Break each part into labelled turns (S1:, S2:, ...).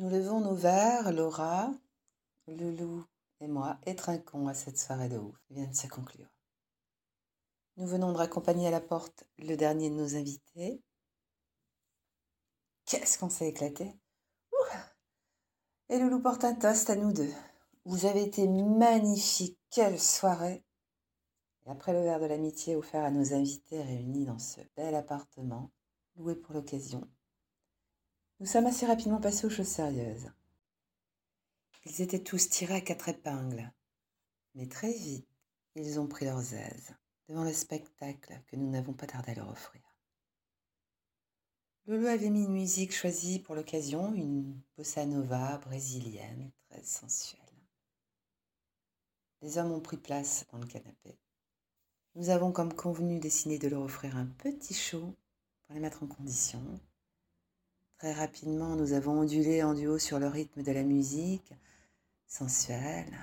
S1: Nous levons nos verres, Laura, Loulou et moi, et trinquons à cette soirée de ouf qui vient de se conclure. Nous venons de raccompagner à la porte le dernier de nos invités. Qu'est-ce qu'on s'est éclaté? Et Loulou porte un toast à nous deux. Vous avez été magnifiques, quelle soirée Et après le verre de l'amitié offert à nos invités réunis dans ce bel appartement, loué pour l'occasion, nous sommes assez rapidement passés aux choses sérieuses. Ils étaient tous tirés à quatre épingles, mais très vite, ils ont pris leurs aises devant le spectacle que nous n'avons pas tardé à leur offrir. Lolo avait mis une musique choisie pour l'occasion, une bossa nova brésilienne très sensuelle. Les hommes ont pris place dans le canapé. Nous avons comme convenu décidé de leur offrir un petit show pour les mettre en condition. Très rapidement, nous avons ondulé en duo sur le rythme de la musique, sensuelle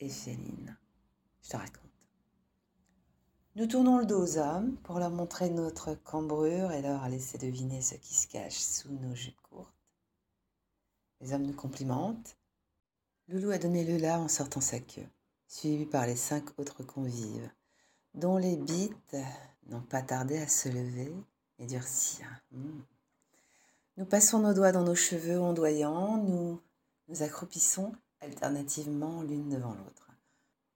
S1: et féline. Je te raconte. Nous tournons le dos aux hommes pour leur montrer notre cambrure et leur laisser deviner ce qui se cache sous nos jupes courtes. Les hommes nous complimentent. Loulou a donné le là en sortant sa queue, suivi par les cinq autres convives, dont les bites n'ont pas tardé à se lever et durcir. Mmh. Nous passons nos doigts dans nos cheveux ondoyants, nous nous accroupissons alternativement l'une devant l'autre.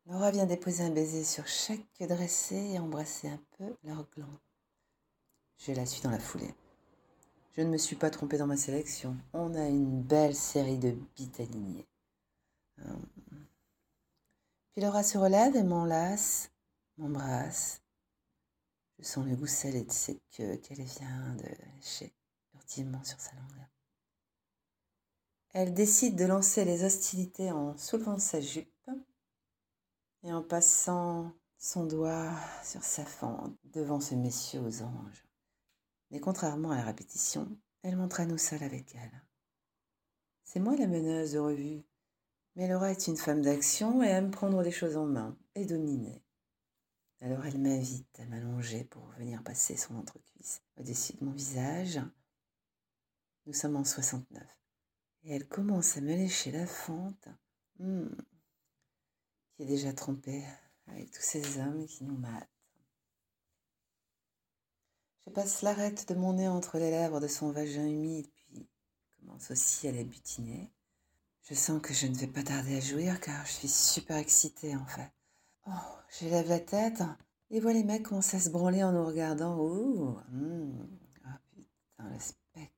S1: Laura vient déposer un baiser sur chaque queue dressée et embrasser un peu leur gland. Je la suis dans la foulée. Je ne me suis pas trompée dans ma sélection. On a une belle série de bites alignées. Hum. Puis Laura se relève et m'enlace, m'embrasse. Je sens le goût salé de ses queues qu'elle vient de lécher Elle décide de lancer les hostilités en soulevant sa jupe et en passant son doigt sur sa fente devant ce messieurs aux anges. Mais contrairement à la répétition, elle montre à nous seuls avec elle. C'est moi la meneuse de revue, mais Laura est une femme d'action et aime prendre les choses en main et dominer. Alors elle m'invite à m'allonger pour venir passer son entrecuisse au-dessus de mon visage. Nous sommes en 69. Et elle commence à me lécher la fente. Hmm qui est déjà trompé avec tous ces hommes qui nous matent. Je passe l'arête de mon nez entre les lèvres de son vagin humide, puis commence aussi à les butiner. Je sens que je ne vais pas tarder à jouir car je suis super excitée en fait. Oh, j'élève la tête et vois les mecs commencer à se branler en nous regardant. Putain, le spectacle.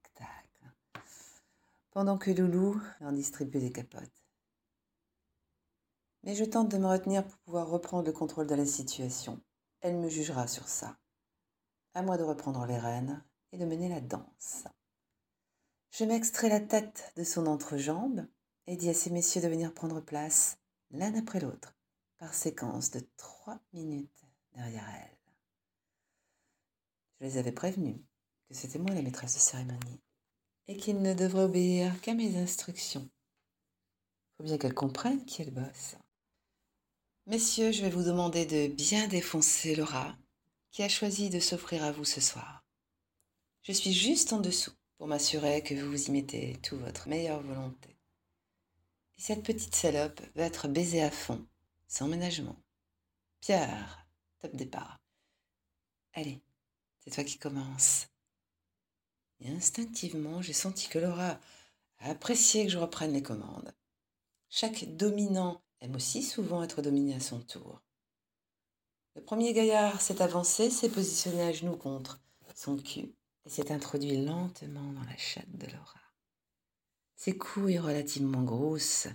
S1: Pendant que Loulou leur distribue des capotes mais je tente de me retenir pour pouvoir reprendre le contrôle de la situation. Elle me jugera sur ça. À moi de reprendre les rênes et de mener la danse. Je m'extrais la tête de son entrejambe et dis à ces messieurs de venir prendre place l'un après l'autre, par séquence de trois minutes derrière elle. Je les avais prévenus que c'était moi la maîtresse de cérémonie et qu'ils ne devraient obéir qu'à mes instructions. Faut bien qu'elle comprenne qui est le. Messieurs, je vais vous demander de bien défoncer Laura, qui a choisi de s'offrir à vous ce soir. Je suis juste en dessous pour m'assurer que vous y mettez toute votre meilleure volonté. Et cette petite salope va être baisée à fond, sans ménagement. Pierre, top départ. Allez, c'est toi qui commence. Et instinctivement, j'ai senti que Laura a apprécié que je reprenne les commandes. Chaque dominant aime aussi souvent être dominé à son tour. Le premier gaillard s'est avancé, s'est positionné à genoux contre son cul et s'est introduit lentement dans la chatte de Laura. Ses couilles relativement grosses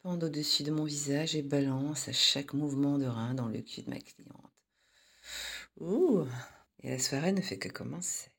S1: pendent au-dessus de mon visage et balancent à chaque mouvement de rein dans le cul de ma cliente. Ouh Et la soirée ne fait que commencer.